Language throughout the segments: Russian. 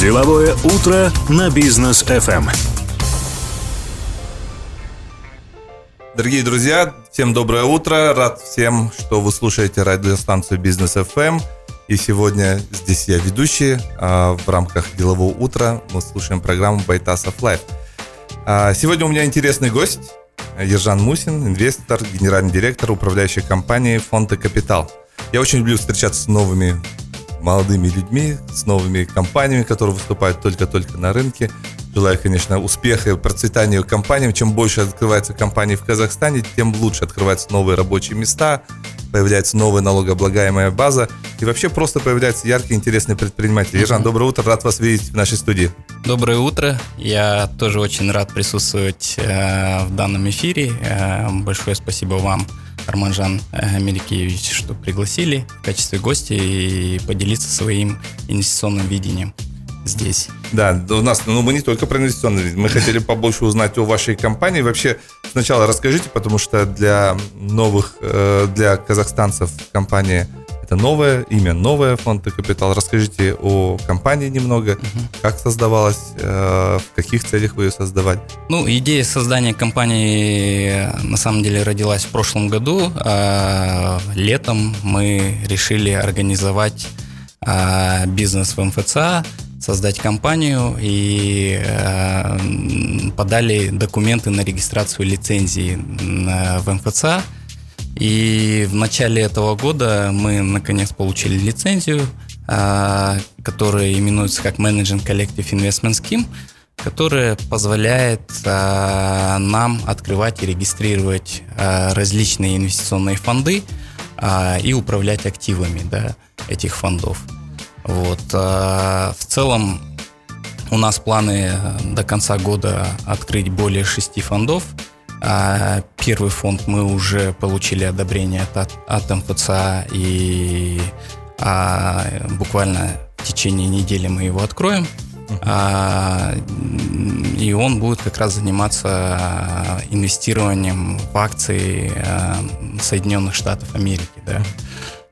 Деловое утро на Бизнес FM. Дорогие друзья, всем доброе утро. Рад всем, что вы слушаете радиостанцию Бизнес FM. И сегодня здесь я ведущий. А в рамках делового утра мы слушаем программу Байтасов Live. А сегодня у меня интересный гость. Ержан Мусин, инвестор, генеральный директор управляющей компании Fonte Capital. Я очень люблю встречаться с новыми молодыми людьми, с новыми компаниями, которые выступают только-только на рынке. Желаю, конечно, успеха и процветания компаниям. Чем больше открывается компаний в Казахстане, тем лучше открываются новые рабочие места, появляется новая налогооблагаемая база и вообще просто появляются яркие, интересные предприниматели. Ежан, доброе утро, рад вас видеть в нашей студии. Доброе утро, я тоже очень рад присутствовать э, в данном эфире. Э, большое спасибо вам Арманжан э, Меликевич, что пригласили в качестве гостя и поделиться своим инвестиционным видением здесь. Да, у нас, ну мы не только про инвестиционный, мы хотели побольше узнать о вашей компании. Вообще, сначала расскажите, потому что для новых, э, для казахстанцев компания это новое имя, новое фонд и капитал. Расскажите о компании немного, угу. как создавалась, э, в каких целях вы ее создавали. Ну, идея создания компании на самом деле родилась в прошлом году. А летом мы решили организовать а, бизнес в МФЦА, создать компанию и э, подали документы на регистрацию лицензии в МФЦА. И в начале этого года мы наконец получили лицензию, а, которая именуется как Managing Collective Investment Scheme, которая позволяет а, нам открывать и регистрировать а, различные инвестиционные фонды и управлять активами да, этих фондов. Вот. В целом у нас планы до конца года открыть более шести фондов – а первый фонд мы уже получили одобрение от, от МФЦА, и а, буквально в течение недели мы его откроем. А, и он будет как раз заниматься инвестированием в акции а, Соединенных Штатов Америки. Да.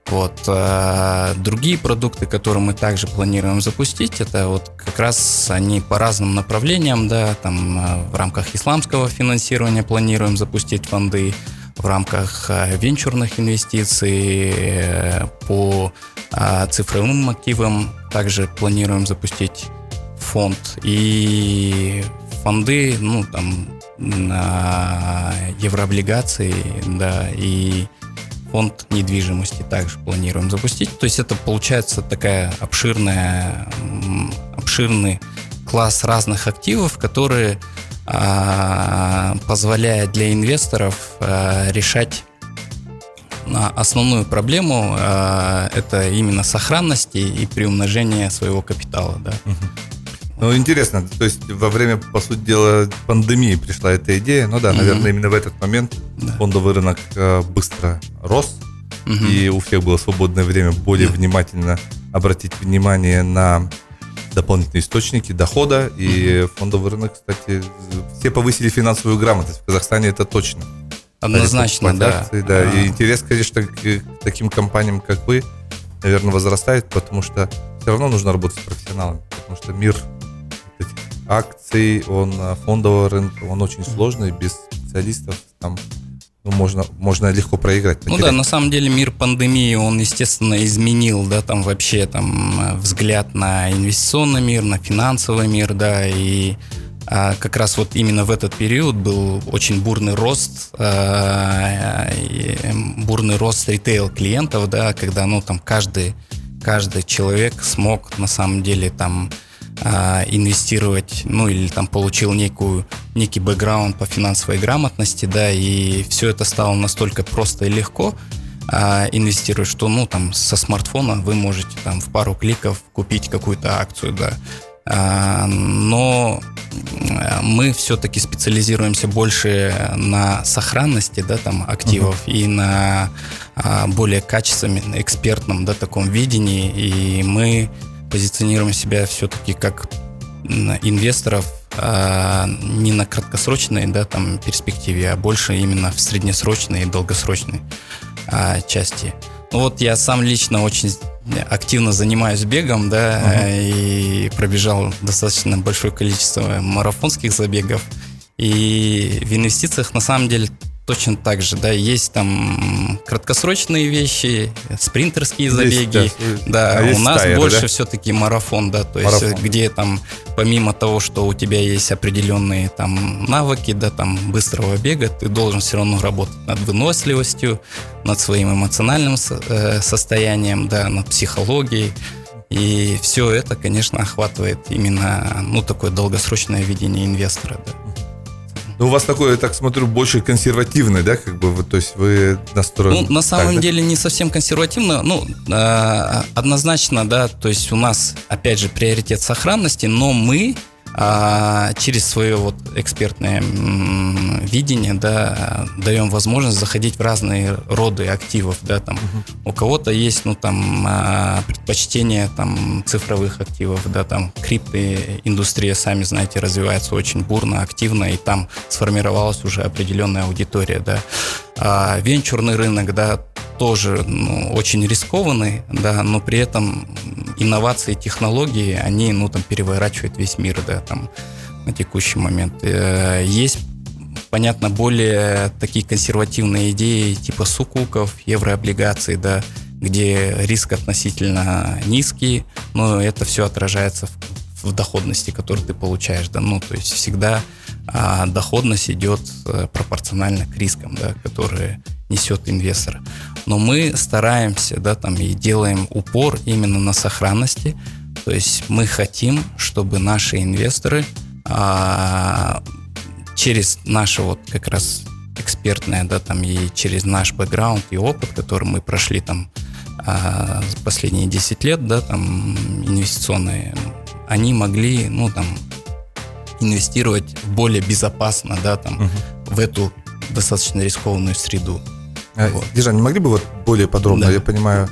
Вот. А другие продукты, которые мы также планируем запустить, это вот как раз они по разным направлениям, да, там а, в рамках исламского финансирования планируем запустить фонды, в рамках а, венчурных инвестиций, э, по цифровым активам также планируем запустить фонд. И фонды, ну, там, на еврооблигации, да, и фонд недвижимости также планируем запустить. То есть это получается такая обширная, обширный класс разных активов, которые а, позволяют для инвесторов а, решать основную проблему а, это именно сохранности и приумножение своего капитала. Да. Ну, интересно, то есть во время, по сути дела, пандемии пришла эта идея. Ну да, угу. наверное, именно в этот момент да. фондовый рынок э, быстро рос, угу. и у всех было свободное время более да. внимательно обратить внимание на дополнительные источники дохода. И угу. фондовый рынок, кстати, все повысили финансовую грамотность. В Казахстане это точно. Однозначно, да. Акции, да. А-а-а. И интерес, конечно, к таким компаниям, как вы, наверное, возрастает, потому что все равно нужно работать с профессионалами, потому что мир акций, он э, фондового рынка, он очень сложный, без специалистов там ну, можно, можно легко проиграть. Потерять. Ну да, на самом деле мир пандемии, он, естественно, изменил, да, там вообще там э, взгляд на инвестиционный мир, на финансовый мир, да, и а, как раз вот именно в этот период был очень бурный рост, а, бурный рост ритейл клиентов, да, когда, ну, там каждый, каждый человек смог на самом деле там а, инвестировать, ну или там получил некую, некий бэкграунд по финансовой грамотности, да, и все это стало настолько просто и легко а, инвестировать, что, ну, там, со смартфона вы можете там в пару кликов купить какую-то акцию, да. А, но мы все-таки специализируемся больше на сохранности, да, там, активов uh-huh. и на а, более качественном, экспертном, да, таком видении, и мы позиционируем себя все-таки как инвесторов а не на краткосрочной да, там, перспективе, а больше именно в среднесрочной и долгосрочной а, части. Ну вот я сам лично очень активно занимаюсь бегом, да, uh-huh. и пробежал достаточно большое количество марафонских забегов. И в инвестициях на самом деле точно так же, да, есть там краткосрочные вещи, спринтерские забеги, есть, да, а у нас стайеры, больше да? все-таки марафон, да, то марафон. есть где там помимо того, что у тебя есть определенные там навыки, да, там быстрого бега, ты должен все равно работать над выносливостью, над своим эмоциональным э, состоянием, да, над психологией. И все это, конечно, охватывает именно, ну, такое долгосрочное видение инвестора, да. Ну, у вас такое, я так смотрю, больше консервативный, да, как бы, то есть вы настроены... Ну, на самом так, деле да? не совсем консервативно, ну, э, однозначно, да, то есть у нас, опять же, приоритет сохранности, но мы а через свое вот экспертное видение, да, даем возможность заходить в разные роды активов, да, там. Uh-huh. у кого-то есть, ну, там, а, предпочтение, там, цифровых активов, да, там, крипты, индустрия, сами знаете, развивается очень бурно, активно, и там сформировалась уже определенная аудитория, да, а венчурный рынок, да, тоже ну, очень рискованный, да, но при этом инновации, технологии, они, ну, там, переворачивают весь мир, да, там, на текущий момент. Э, есть понятно, более такие консервативные идеи типа сукуков, еврооблигаций, да, где риск относительно низкий, но это все отражается в, в доходности, которую ты получаешь, да, ну, то есть всегда а, доходность идет э, пропорционально к рискам, да, которые несет инвестор. Но мы стараемся, да, там и делаем упор именно на сохранности. То есть мы хотим, чтобы наши инвесторы а, через наше вот как раз экспертное, да, там и через наш бэкграунд и опыт, который мы прошли там а, последние 10 лет, да, там инвестиционные, они могли, ну, там, инвестировать более безопасно, да, там, угу. в эту достаточно рискованную среду. А, вот. Дижан, не могли бы вот более подробно, да. я понимаю,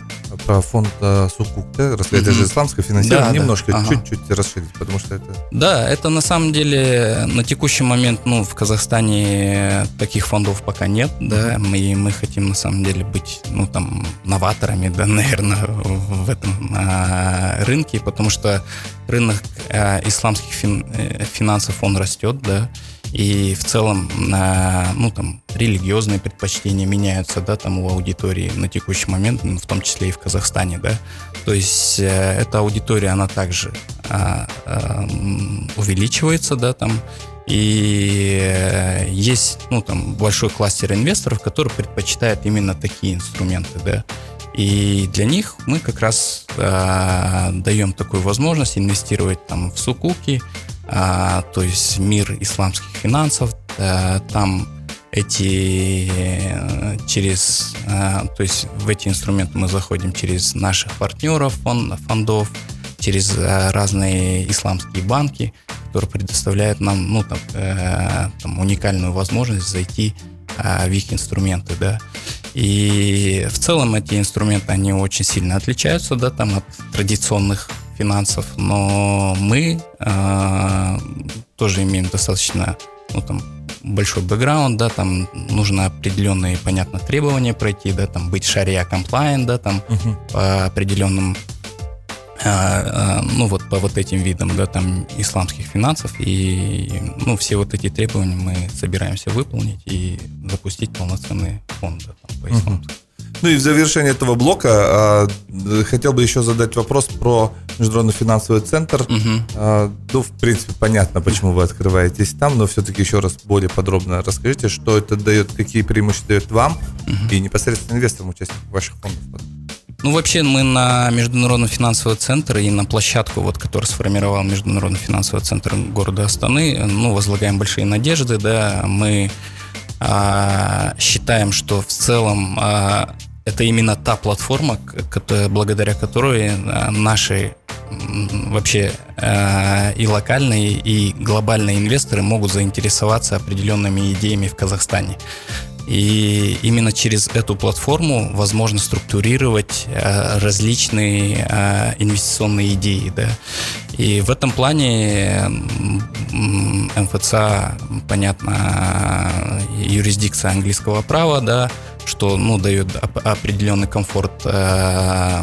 про фонд Сукук, да, рассказать, это же исламское финансирование, да, немножко, да. чуть-чуть ага. расширить, потому что это... Да, это на самом деле на текущий момент, ну, в Казахстане таких фондов пока нет, да, мы, мы хотим на самом деле быть, ну, там, новаторами, да, наверное, в этом а, рынке, потому что рынок а, исламских фин, э, финансов, он растет, да, и в целом, ну, там, религиозные предпочтения меняются, да, там у аудитории на текущий момент, в том числе и в Казахстане, да. То есть э, эта аудитория, она также а, а, увеличивается, да, там, и э, есть, ну, там, большой кластер инвесторов, которые предпочитают именно такие инструменты, да. И для них мы как раз э, даем такую возможность инвестировать там в сукуки, а, то есть мир исламских финансов, а, там эти э, через, а, то есть в эти инструменты мы заходим через наших партнеров фон, фондов, через а, разные исламские банки, которые предоставляют нам, ну, там, э, там уникальную возможность зайти а, в их инструменты, да. И в целом эти инструменты, они очень сильно отличаются, да, там от традиционных финансов, но мы э, тоже имеем достаточно ну, там, большой бэкграунд, да, там нужно определенные, понятно, требования пройти, да, там быть шария комплайент, да, там uh-huh. по определенным ну вот по вот этим видам, да, там исламских финансов и ну все вот эти требования мы собираемся выполнить и запустить полноценный фонд да, там, по. Uh-huh. Ну и в завершение этого блока а, хотел бы еще задать вопрос про Международный финансовый центр. Угу. А, ну, в принципе, понятно, почему вы открываетесь там, но все-таки еще раз более подробно расскажите, что это дает, какие преимущества дает вам угу. и непосредственно инвесторам, участникам ваших фондов. Ну, вообще, мы на Международный финансовый центр и на площадку, вот, которую сформировал Международный финансовый центр города Астаны, ну, возлагаем большие надежды, да, мы а, считаем, что в целом а, это именно та платформа, благодаря которой а, наши вообще и локальные, и глобальные инвесторы могут заинтересоваться определенными идеями в Казахстане. И именно через эту платформу возможно структурировать различные инвестиционные идеи. Да. И в этом плане МФЦ, понятно, юрисдикция английского права, да, что ну, дает определенный комфорт э,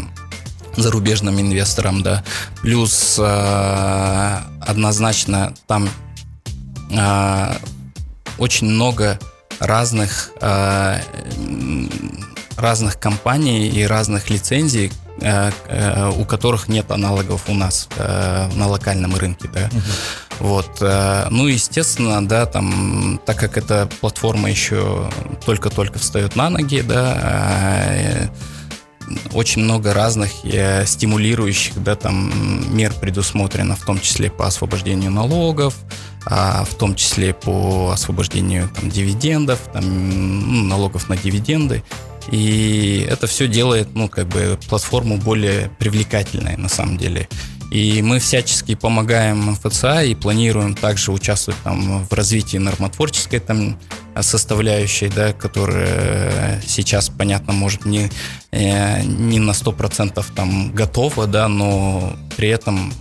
зарубежным инвесторам, да. Плюс э, однозначно там э, очень много разных э, разных компаний и разных лицензий, э, э, у которых нет аналогов у нас э, на локальном рынке, да. Вот, ну естественно, да, там, так как эта платформа еще только-только встает на ноги, да. Очень много разных стимулирующих да, там, мер предусмотрено, в том числе по освобождению налогов, а, в том числе по освобождению там, дивидендов, там, ну, налогов на дивиденды. И это все делает, ну, как бы платформу более привлекательной на самом деле. И мы всячески помогаем МФЦА и планируем также участвовать там в развитии нормотворческой там составляющей, да, которая сейчас, понятно, может не, э, не на 100% там готова, да, но при этом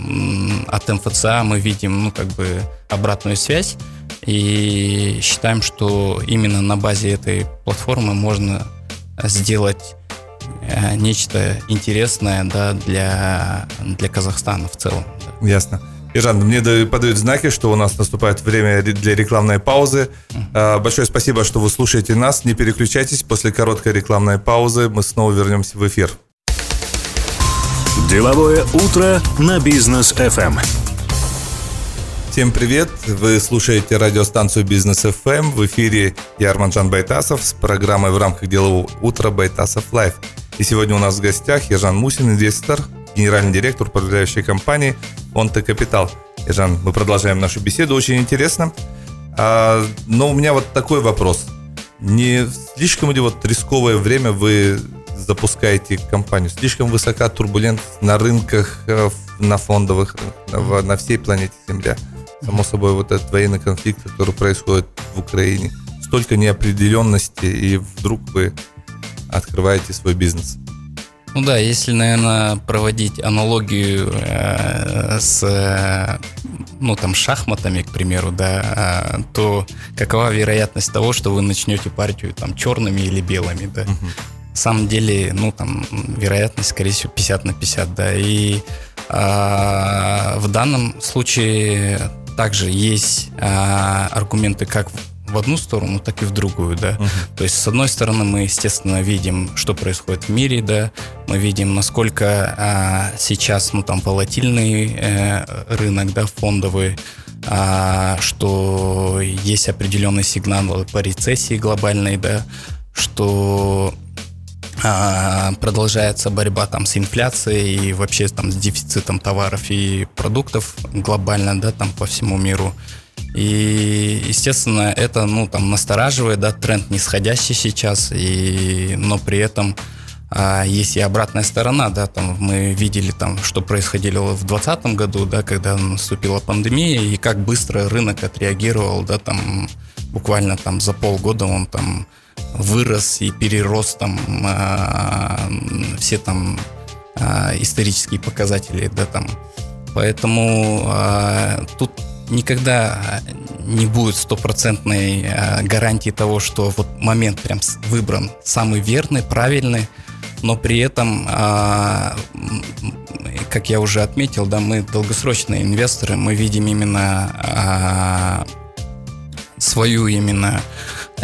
от МФЦА мы видим, ну, как бы обратную связь. И считаем, что именно на базе этой платформы можно сделать Э, нечто интересное да, для, для Казахстана в целом. Ясно. Ержан, мне подают знаки, что у нас наступает время для рекламной паузы. Uh-huh. Большое спасибо, что вы слушаете нас. Не переключайтесь. После короткой рекламной паузы мы снова вернемся в эфир. Деловое утро на Бизнес FM. Всем привет! Вы слушаете радиостанцию Бизнес FM. В эфире я Арманжан Байтасов с программой в рамках делового утра Байтасов Live. И сегодня у нас в гостях Ежан Мусин, инвестор, генеральный директор управляющей компании Онте Капитал. Ежан, мы продолжаем нашу беседу, очень интересно. А, но у меня вот такой вопрос. Не слишком ли вот рисковое время вы запускаете компанию? Слишком высока турбулентность на рынках, э, на фондовых, на, на всей планете Земля? Само собой, вот этот военный конфликт, который происходит в Украине. Столько неопределенности, и вдруг вы открываете свой бизнес? Ну да, если, наверное, проводить аналогию э, с, ну там, шахматами, к примеру, да, э, то какова вероятность того, что вы начнете партию там черными или белыми, да? Угу. На самом деле, ну там, вероятность, скорее всего, 50 на 50, да, и э, в данном случае также есть э, аргументы как в одну сторону, так и в другую, да. Uh-huh. То есть, с одной стороны, мы, естественно, видим, что происходит в мире, да, мы видим, насколько а, сейчас, ну, там, волатильный э, рынок, да, фондовый, а, что есть определенный сигнал по рецессии глобальной, да, что а, продолжается борьба там с инфляцией и вообще там с дефицитом товаров и продуктов глобально, да, там по всему миру. И, естественно, это, ну, там, настораживает, да, тренд нисходящий сейчас, и, но при этом а, есть и обратная сторона, да, там мы видели там, что происходило в 2020 году, да, когда наступила пандемия, и как быстро рынок отреагировал, да, там буквально там за полгода он там вырос и перерос там а, все там а, исторические показатели, да, там. Поэтому а, тут никогда не будет стопроцентной э, гарантии того, что вот момент прям выбран самый верный, правильный, но при этом, а, как я уже отметил, да, мы долгосрочные инвесторы, мы видим именно а, свою именно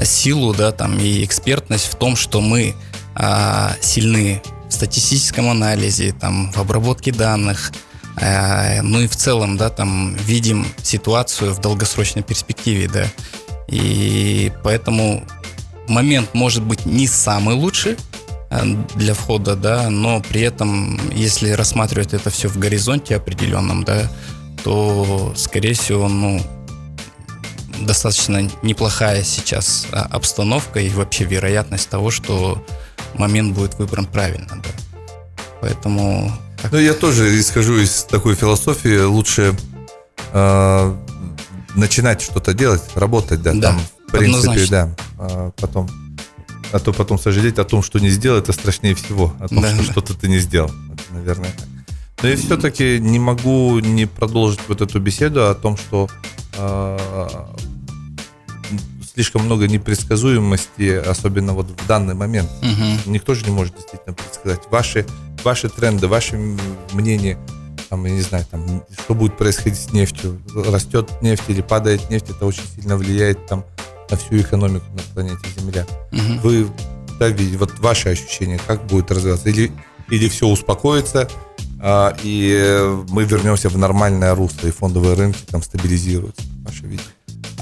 силу, да, там и экспертность в том, что мы а, сильны в статистическом анализе, там, в обработке данных, Э, ну и в целом, да, там видим ситуацию в долгосрочной перспективе, да. И поэтому момент может быть не самый лучший э, для входа, да, но при этом, если рассматривать это все в горизонте определенном, да, то, скорее всего, ну, достаточно неплохая сейчас а, обстановка и вообще вероятность того, что момент будет выбран правильно, да. Поэтому ну, я тоже исхожу из такой философии. Лучше э, начинать что-то делать, работать, да, да там, в принципе, однозначно. да. А потом, а то потом сожалеть о том, что не сделал, это страшнее всего. О том, да, что что-то ты не сделал. Это, наверное, так. Но я все-таки не могу не продолжить вот эту беседу о том, что э, слишком много непредсказуемости, особенно вот в данный момент. Угу. Никто же не может действительно предсказать. Ваши ваши тренды, ваши мнения, там, я не знаю, там, что будет происходить с нефтью, растет нефть или падает нефть, это очень сильно влияет там на всю экономику на планете Земля. Мгм. Вы да, видите, вот ваши ощущения, как будет развиваться? Или, или все успокоится, а, и мы вернемся в нормальное русло, и фондовые рынки там стабилизируются? Ваше видение.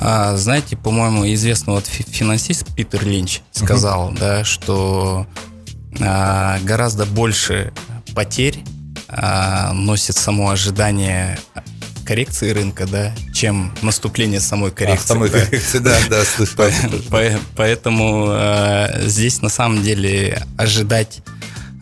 А, знаете, по-моему, известный вот фи- финансист Питер Линч сказал, да, что гораздо больше потерь а, носит само ожидание коррекции рынка, да, чем наступление самой коррекции. А, самой да. коррекции, да, да, по- Поэтому э, здесь на самом деле ожидать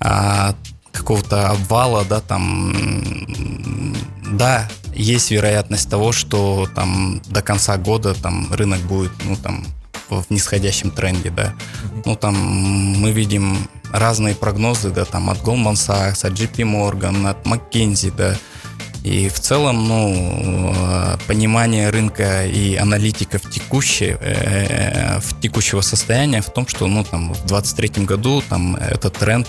а, какого-то обвала, да, там, да, есть вероятность того, что там до конца года там рынок будет, ну, там, в нисходящем тренде, да. Ну, там мы видим разные прогнозы, да, там от Goldman Sachs, от JP Morgan, от McKinsey, да. И в целом, ну, э, понимание рынка и аналитиков текущей, э, в текущего состояния в том, что, ну, там, в 23 году там этот тренд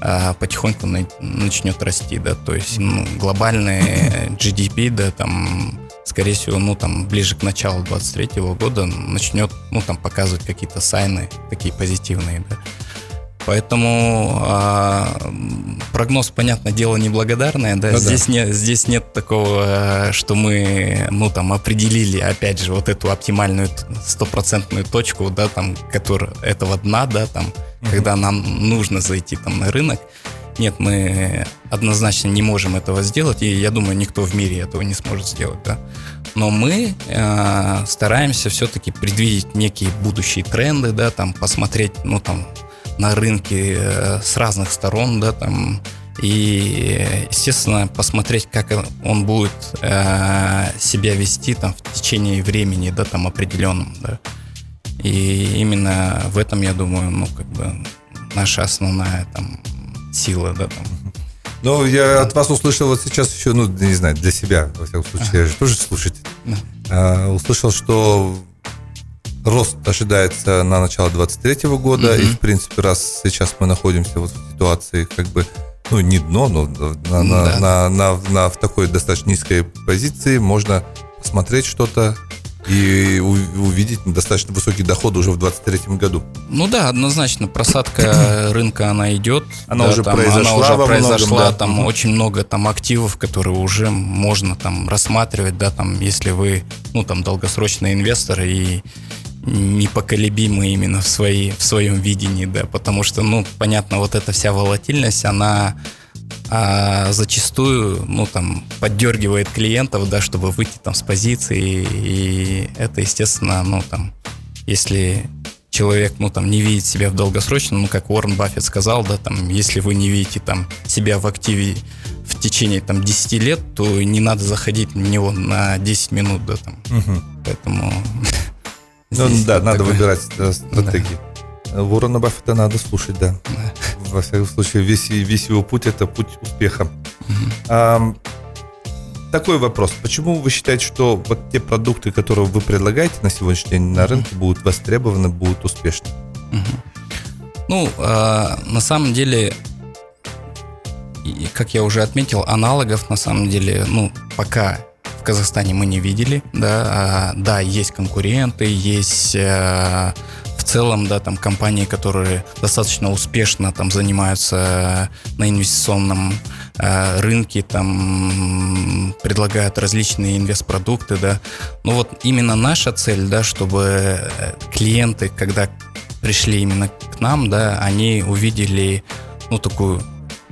э, потихоньку на- начнет расти, да, то есть, ну, глобальный GDP, да, там, скорее всего, ну, там, ближе к началу 23 года начнет, ну, там, показывать какие-то сайны такие позитивные, да. Поэтому а, прогноз, понятное дело, неблагодарное, да. Ну да. здесь, не, здесь нет такого, что мы, ну, там, определили, опять же, вот эту оптимальную стопроцентную точку, да, там, которая, этого дна, да, там, когда нам нужно зайти там на рынок. Нет, мы однозначно не можем этого сделать, и я думаю, никто в мире этого не сможет сделать, да. Но мы э, стараемся все-таки предвидеть некие будущие тренды, да, там посмотреть, ну там на рынке э, с разных сторон, да, там и, естественно, посмотреть, как он будет э, себя вести там в течение времени, да, там определенном, да. И именно в этом, я думаю, ну, как бы наша основная там сила, да, там. Ну, я от вас услышал вот сейчас еще, ну, не знаю, для себя, во всяком случае, я же тоже слушатель. Да. А, услышал, что рост ожидается на начало 23 года, Мгм. и, в принципе, раз сейчас мы находимся вот в ситуации, как бы, ну, не дно, но на, на- Да. на- на- на- в такой достаточно низкой позиции можно посмотреть что-то и увидеть достаточно высокий доход уже в 23 году. Ну да, однозначно, просадка рынка, она идет. Она Да, уже там, произошла Она уже во многом, произошла, да. там Мгм. очень много там активов, которые уже можно там рассматривать, да, там, если вы, ну, там, долгосрочный инвестор и непоколебимый именно в, своей, в своем видении, да, потому что, ну, понятно, вот эта вся волатильность, она а, зачастую, ну, там, поддергивает клиентов, да, чтобы выйти там с позиции, и это, естественно, ну, там, если человек, ну, там, не видит себя в долгосрочном, ну, как Уоррен Баффет сказал, да, там, если вы не видите там себя в активе в течение там 10 лет, то не надо заходить в него на 10 минут, да, там, поэтому... Ну, да, надо такой- выбирать э, стратегии. Ворона Баффета надо слушать, да. Да. Во всяком случае, весь, весь его путь – это путь успеха. Мгм. Ам, такой вопрос. Почему вы считаете, что вот те продукты, которые вы предлагаете на сегодняшний день на рынке, будут востребованы, будут успешны? Мгм. Ну, а, на самом деле, как я уже отметил, аналогов на самом деле, ну, пока Казахстане мы не видели, да, А, да, есть конкуренты, есть э, в целом, да, там компании, которые достаточно успешно там занимаются на инвестиционном э, рынке, там предлагают различные инвестпродукты, да. Ну вот именно наша цель, да, чтобы э, клиенты, когда пришли именно к нам, да, они увидели, ну, такую,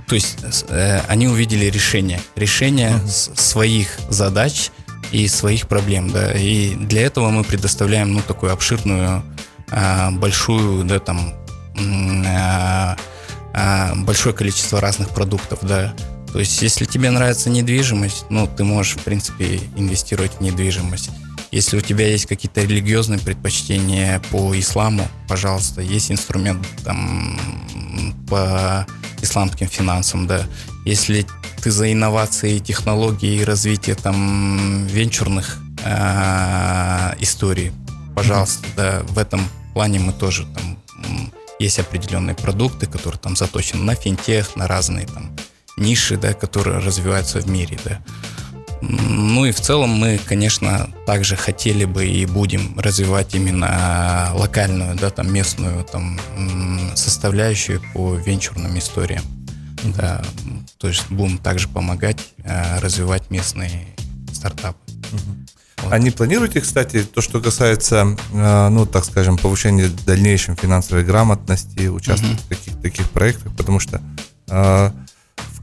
то есть э, они увидели решение, решение с- своих задач и своих проблем, да, и для этого мы предоставляем, ну, такую обширную, а, большую, да, там, а, а, большое количество разных продуктов, да, то есть, если тебе нравится недвижимость, ну, ты можешь, в принципе, инвестировать в недвижимость. Если у тебя есть какие-то религиозные предпочтения по исламу, пожалуйста, есть инструмент там по исламским финансам, да. Если ты за инновации, технологии и развитие там венчурных а, историй, пожалуйста, да, в этом плане мы тоже там есть определенные продукты, которые там заточены на финтех, на разные там ниши, да, которые развиваются в мире, да. Ну и в целом мы, конечно, также хотели бы и будем развивать именно локальную, да, там местную там составляющую по венчурным историям. Да, то есть будем также помогать э, развивать местные стартапы. Вот. А не планируете, кстати, то, что касается, э, ну, так скажем, повышения дальнейшей финансовой грамотности, участвовать uh-huh. в каких-то таких проектах, потому что э,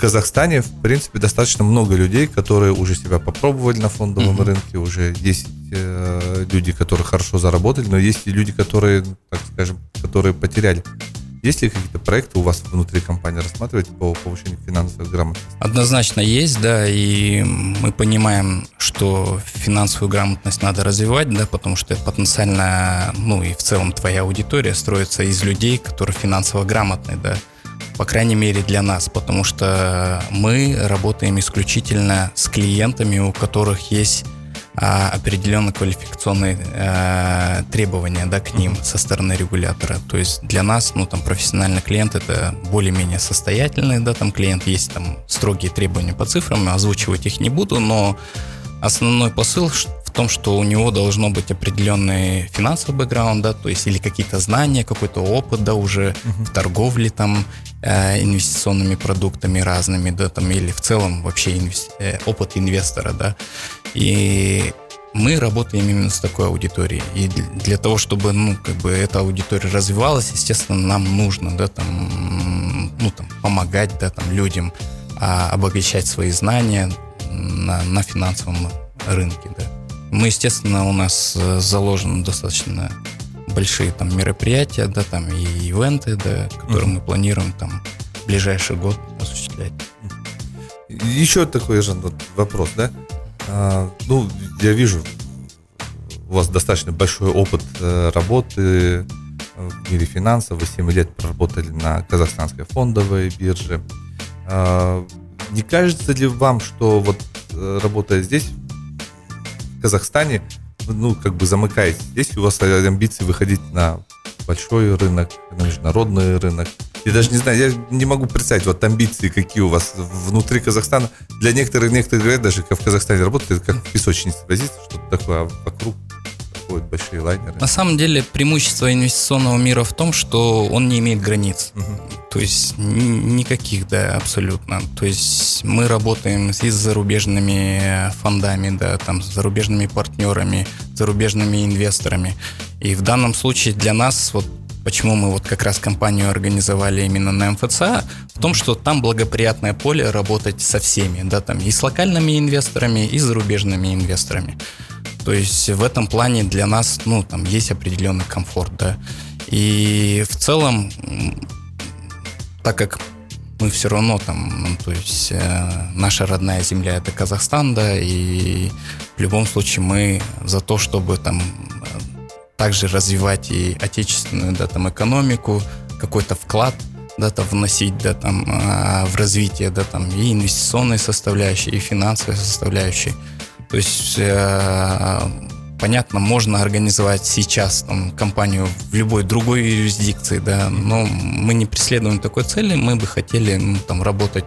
Казахстане, в принципе, достаточно много людей, которые уже себя попробовали на фондовом mm-hmm. рынке, уже есть э, люди, которые хорошо заработали, но есть и люди, которые, так скажем, которые потеряли. Есть ли какие-то проекты у вас внутри компании рассматривать по повышению финансовой грамотности? Однозначно есть, да, и мы понимаем, что финансовую грамотность надо развивать, да, потому что это потенциально, ну и в целом твоя аудитория строится из людей, которые финансово грамотны, да по крайней мере для нас, потому что мы работаем исключительно с клиентами, у которых есть а, определенные квалификационные а, требования да, к ним со стороны регулятора. То есть для нас, ну, там, профессиональный клиент это более-менее состоятельный, да, там клиент есть там строгие требования по цифрам, озвучивать их не буду, но основной посыл том, что у него должно быть определенный финансовый бэкграунд, да, то есть или какие-то знания, какой-то опыт, да, уже uh-huh. в торговле там э, инвестиционными продуктами разными, да, там или в целом вообще инвести- э, опыт инвестора, да. И мы работаем именно с такой аудиторией. И для того, чтобы, ну, как бы эта аудитория развивалась, естественно, нам нужно, да, там, ну, там, помогать, да, там, людям а, обогащать свои знания на, на финансовом рынке, да. Мы, естественно, у нас э, заложены достаточно большие там мероприятия, да, там и ивенты, да, которые mm-hmm. мы планируем там в ближайший год осуществлять. Еще такой же вопрос, да? А, ну, я вижу, у вас достаточно большой опыт э, работы э, в мире финансов. Вы 7 лет проработали на казахстанской фондовой бирже. А, не кажется ли вам, что вот работая здесь, Казахстане, ну, как бы замыкаете. Есть у вас амбиции выходить на большой рынок, на международный рынок? Я даже не знаю, я не могу представить вот амбиции, какие у вас внутри Казахстана. Для некоторых, некоторые говорят, даже как в Казахстане работает, как в песочнице возиться, что-то такое, а вокруг проходят большие лайнеры. На самом деле преимущество инвестиционного мира в том, что он не имеет границ. Угу. То есть никаких, да, абсолютно. То есть мы работаем и с зарубежными фондами, да, там, с зарубежными партнерами, зарубежными инвесторами. И в данном случае для нас вот почему мы вот как раз компанию организовали именно на МФЦ, в том, что там благоприятное поле работать со всеми, да, там и с локальными инвесторами, и с зарубежными инвесторами. То есть в этом плане для нас, ну, там есть определенный комфорт, да. И в целом, так как мы все равно там, ну, то есть э, наша родная земля это Казахстан, да, и в любом случае мы за то, чтобы там также развивать и отечественную, да, там экономику, какой-то вклад, да, там вносить, да, там э, в развитие, да, там и инвестиционной составляющей, и финансовой составляющей. То есть, э, понятно, можно организовать сейчас там, компанию в любой другой юрисдикции, да, но мы не преследуем такой цели, мы бы хотели ну, там, работать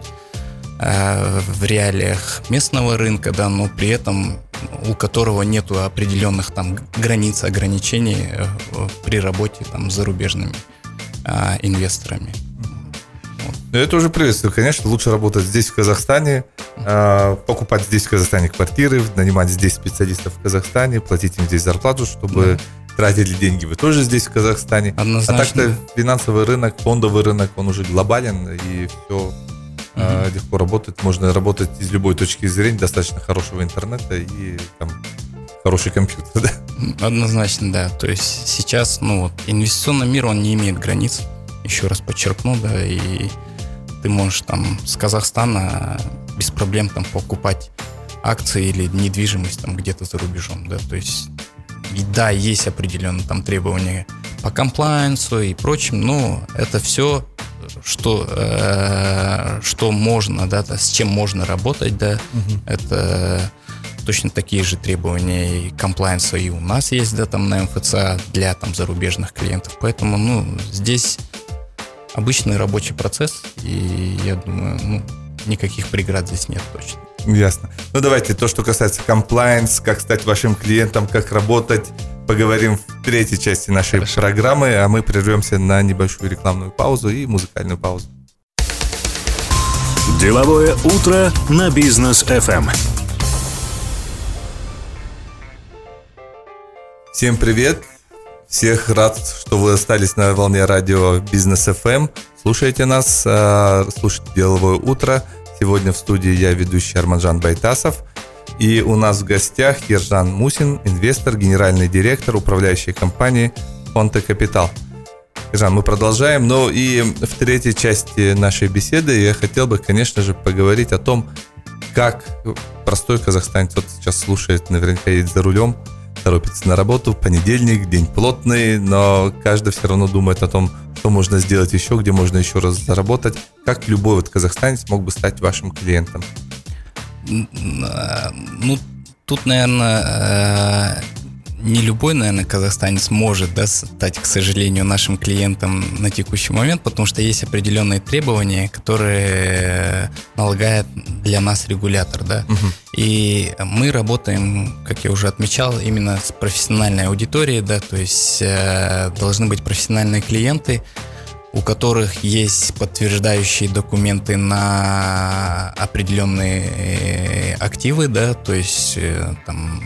в реалиях местного рынка, да, но при этом у которого нету определенных там границ, ограничений э, при работе там с зарубежными э, инвесторами. Ну, это уже приветствую. Конечно, лучше работать здесь, в Казахстане, а, покупать здесь, в Казахстане, квартиры, нанимать здесь специалистов в Казахстане, платить им здесь зарплату, чтобы да. тратили деньги вы тоже здесь, в Казахстане. Однозначно. А так-то финансовый рынок, фондовый рынок, он уже глобален, и все угу. легко работает. Можно работать из любой точки зрения, достаточно хорошего интернета и там хороший компьютер, да? Однозначно, да. То есть сейчас, ну, вот, инвестиционный мир, он не имеет границ. Еще раз подчеркну, да, и ты можешь там с Казахстана без проблем там покупать акции или недвижимость там где-то за рубежом, да, то есть и да, есть определенные там требования по комплайенсу и прочим, но это все что э, что можно, да, с чем можно работать, да, угу. это точно такие же требования и комплайенса и у нас есть, да, там на МФЦ для там зарубежных клиентов. Поэтому, ну, здесь обычный рабочий процесс, и я думаю, ну, никаких преград здесь нет точно. Ясно. Ну давайте то, что касается compliance, как стать вашим клиентом, как работать, поговорим в третьей части нашей Хорошо. программы, а мы прервемся на небольшую рекламную паузу и музыкальную паузу. Деловое утро на бизнес FM. Всем привет! Всех рад, что вы остались на волне радио Бизнес FM. Слушайте нас, а, слушайте Деловое утро. Сегодня в студии я ведущий Арманжан Байтасов. И у нас в гостях Ержан Мусин, инвестор, генеральный директор управляющей компании Фонте Капитал. Ержан, мы продолжаем. Ну и в третьей части нашей беседы я хотел бы, конечно же, поговорить о том, как простой казахстанец вот сейчас слушает, наверняка едет за рулем, торопится на работу, понедельник, день плотный, но каждый все равно думает о том, что можно сделать еще, где можно еще раз заработать. Как любой вот казахстанец мог бы стать вашим клиентом? Ну, тут, наверное, не любой, наверное, казахстанец может да, стать, к сожалению, нашим клиентом на текущий момент, потому что есть определенные требования, которые налагает для нас регулятор. Да? Угу. И мы работаем, как я уже отмечал, именно с профессиональной аудиторией, да, то есть э, должны быть профессиональные клиенты, у которых есть подтверждающие документы на определенные э, активы, да, то есть э, там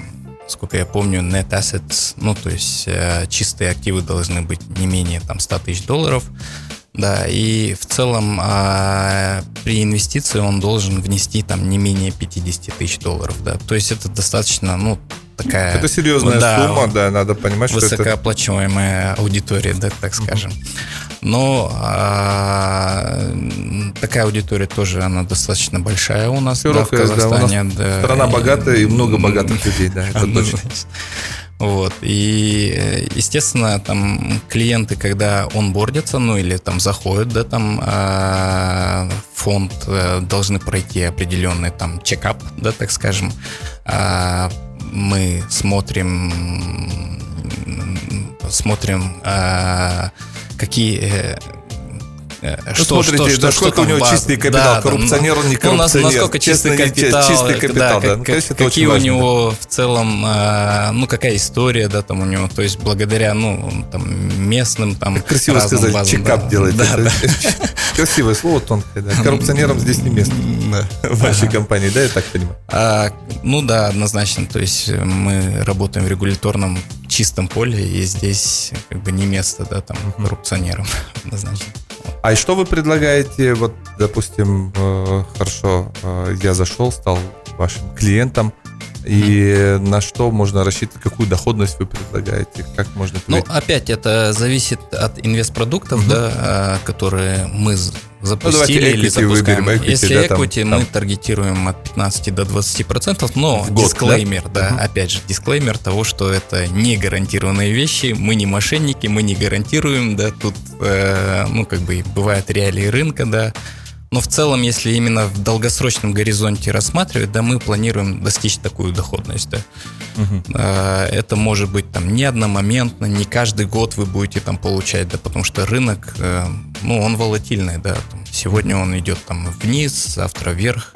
сколько я помню, net assets, ну, то есть э, чистые активы должны быть не менее там 100 тысяч долларов, да, и в целом э, при инвестиции он должен внести там не менее 50 тысяч долларов, да, то есть это достаточно, ну, такая... Это серьезная да, сумма, да, надо понимать, что это... Высокооплачиваемая аудитория, да, так скажем. Но а, такая аудитория тоже, она достаточно большая у нас, Широкая, да, в Казахстане. Да, да, страна богатая и много богатых людей, да, это точно. Вот. И, естественно, там клиенты, когда он бордятся, ну или там заходят, да, там э, фонд, э, должны пройти определенный там чекап, да, так скажем. Э, мы смотрим, смотрим, э, какие э, что, смотрите, что, что, насколько что у него чистый капитал, да, коррупционер он не коррупционер. Ну, насколько чистый капитал, чистый капитал, да, да. Как, как, какие у него в целом, э, ну, какая история, да, там у него, то есть благодаря, ну, там, местным, там, как Красиво сказать, базам, чекап да. делать. Да, да. Красивое слово, тонкое, да. Коррупционерам здесь не место в вашей компании, да, я так понимаю? А, ну, да, однозначно, то есть мы работаем в регуляторном чистом поле, и здесь как бы не место, да, там, коррупционерам, однозначно. А что вы предлагаете, вот, допустим, э, хорошо, э, я зашел, стал вашим клиентом, и на что можно рассчитывать, какую доходность вы предлагаете, как можно... Ну, опять это зависит от инвестпродуктов, да, а, которые мы запустили ну, или запускаем. Выберем, equity, Если да, equity, там, мы там. таргетируем от 15 до 20 процентов, но год, дисклеймер, да, да угу. опять же, дисклеймер того, что это не гарантированные вещи, мы не мошенники, мы не гарантируем, да, тут, э, ну, как бы бывают реалии рынка, да, но в целом, если именно в долгосрочном горизонте рассматривать, да, мы планируем достичь такую доходность. Да. Угу. Это может быть там не одномоментно, не каждый год вы будете там получать, да, потому что рынок, э, ну, он волатильный, да. Там, сегодня он идет там вниз, завтра вверх,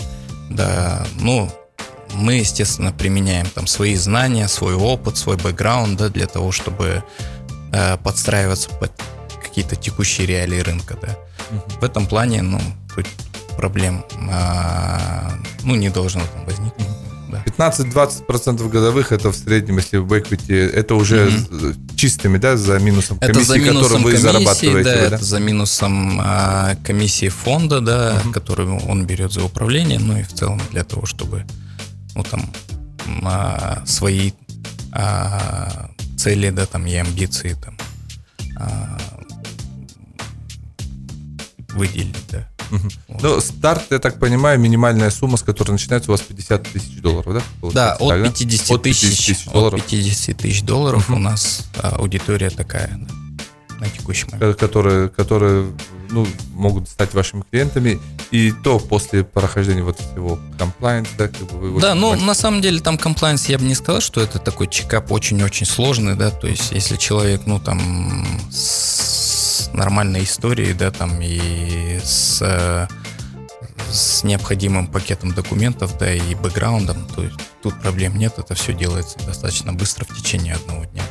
да. Ну, мы, естественно, применяем там свои знания, свой опыт, свой бэкграунд, да, для того, чтобы э, подстраиваться под какие-то текущие реалии рынка, да. Угу. В этом плане, ну, тут проблем а, ну, не должно там возникнуть. Да. 15-20% годовых это в среднем, если в equity, это уже mm-hmm. чистыми, да, за минусом комиссии, это за минусом которым вы комиссии, зарабатываете. Да, да, это за минусом а, комиссии фонда, да, mm-hmm. которую он берет за управление, ну и в целом для того, чтобы ну, там, а, свои а, цели, да, там и амбиции там а, выделить, да. Вот. Ну, старт, я так понимаю, минимальная сумма, с которой начинается у вас 50 тысяч долларов, да? Получается, да, от, так, 50 да? Тысяч, от 50 тысяч долларов. От 50 тысяч долларов у нас аудитория такая. На текущий момент. которые, которые ну, могут стать вашими клиентами, и то после прохождения вот всего compliance, да, как бы вы Да, ну, на самом деле, там комплайнс, я бы не сказал, что это такой чекап очень-очень сложный, да, то есть, если человек, ну, там, с нормальной историей, да, там, и с, э, с необходимым пакетом документов, да, и бэкграундом, то есть, тут проблем нет, это все делается достаточно быстро в течение одного дня.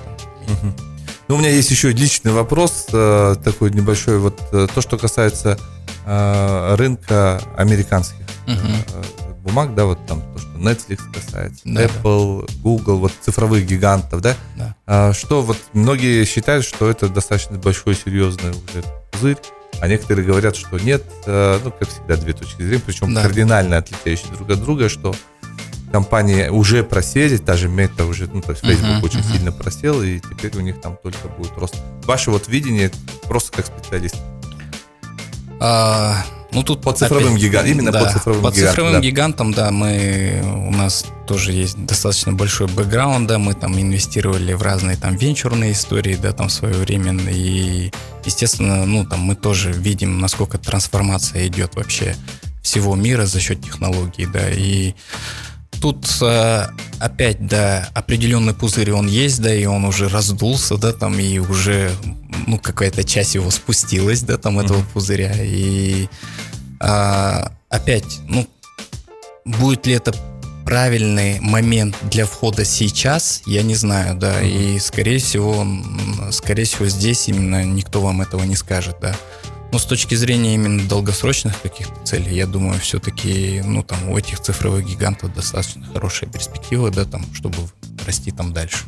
Ну, у меня есть еще личный вопрос, э, такой небольшой, вот э, то, что касается рынка американских Мгм. Бумаг, да, вот там то, что Netflix касается, Да, да. Apple, Google, вот цифровых гигантов, да, Да. А, что вот многие считают, что это достаточно большой, серьезный уже пузырь, а некоторые говорят, что нет, э, ну, как всегда, две точки зрения, причем Да. кардинально отличающие друг от друга, что компании уже просели, даже Мета уже, ну, то есть Facebook Мгм, очень мгм. сильно просел, и теперь у них там только будет рост. Ваше вот видение, просто как специалист. А, ну тут По цифровым гиган- именно по цифровым по гигантам, цифровым да. гигантам, да, мы у нас тоже есть достаточно большой бэкграунд, да, мы там инвестировали в разные там венчурные истории, да, там в свое время, и естественно, ну там мы тоже видим, насколько трансформация идет вообще всего мира за счет технологий, да, и тут э, опять, да, определенный пузырь он есть, да, и он уже раздулся, да, там, и уже, ну, какая-то часть его спустилась, да, там, этого Мгм. пузыря, и а, опять, ну, будет ли это правильный момент для входа сейчас, я не знаю, да, и скорее всего, скорее всего здесь именно никто вам этого не скажет, да. Но с точки зрения именно долгосрочных каких-то целей, я думаю, все-таки, ну, там, у этих цифровых гигантов достаточно хорошая перспектива, да, там, чтобы расти там дальше.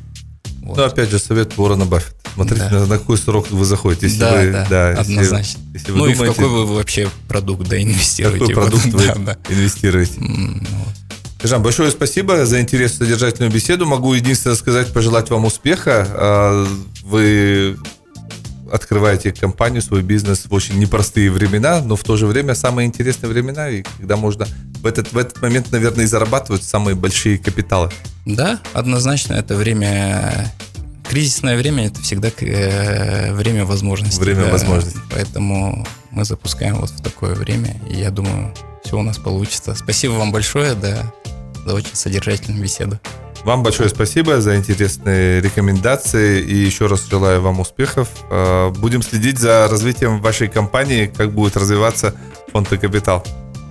Вот. Ну, опять же, совет Уоррена Баффета. Смотрите, Да. на, на какой срок вы заходите. Если да, вы, да, если- однозначно. Если, вы ну и в думаете, какой вы вообще продукт, да, инвестируете. какой продукт вы да, да. инвестируете. Вот. Жан, большое спасибо за интересную содержательную беседу. Могу единственное сказать, пожелать вам успеха. А, Вы открываете компанию, свой бизнес в очень непростые времена, но в то же время самые интересные времена, и когда можно в этот, в этот момент, наверное, и зарабатывать самые большие капиталы. Да, однозначно, это время... Кризисное время – это всегда э, время возможностей. Время да. возможностей. Поэтому мы запускаем вот в такое время, и я думаю, все у нас получится. Спасибо вам большое, да, за очень содержательную беседу. Вам большое спасибо за интересные рекомендации и еще раз желаю вам успехов. А, Будем следить за развитием вашей компании, как будет развиваться фонд и капитал.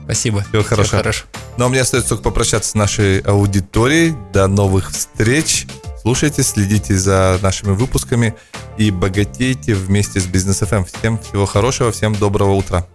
Спасибо. Всего хорошего. хорошо. Ну а мне остается только попрощаться с нашей аудиторией. До новых встреч. Слушайте, следите за нашими выпусками и богатейте вместе с Бизнес FM. Всем всего хорошего, всем доброго утра.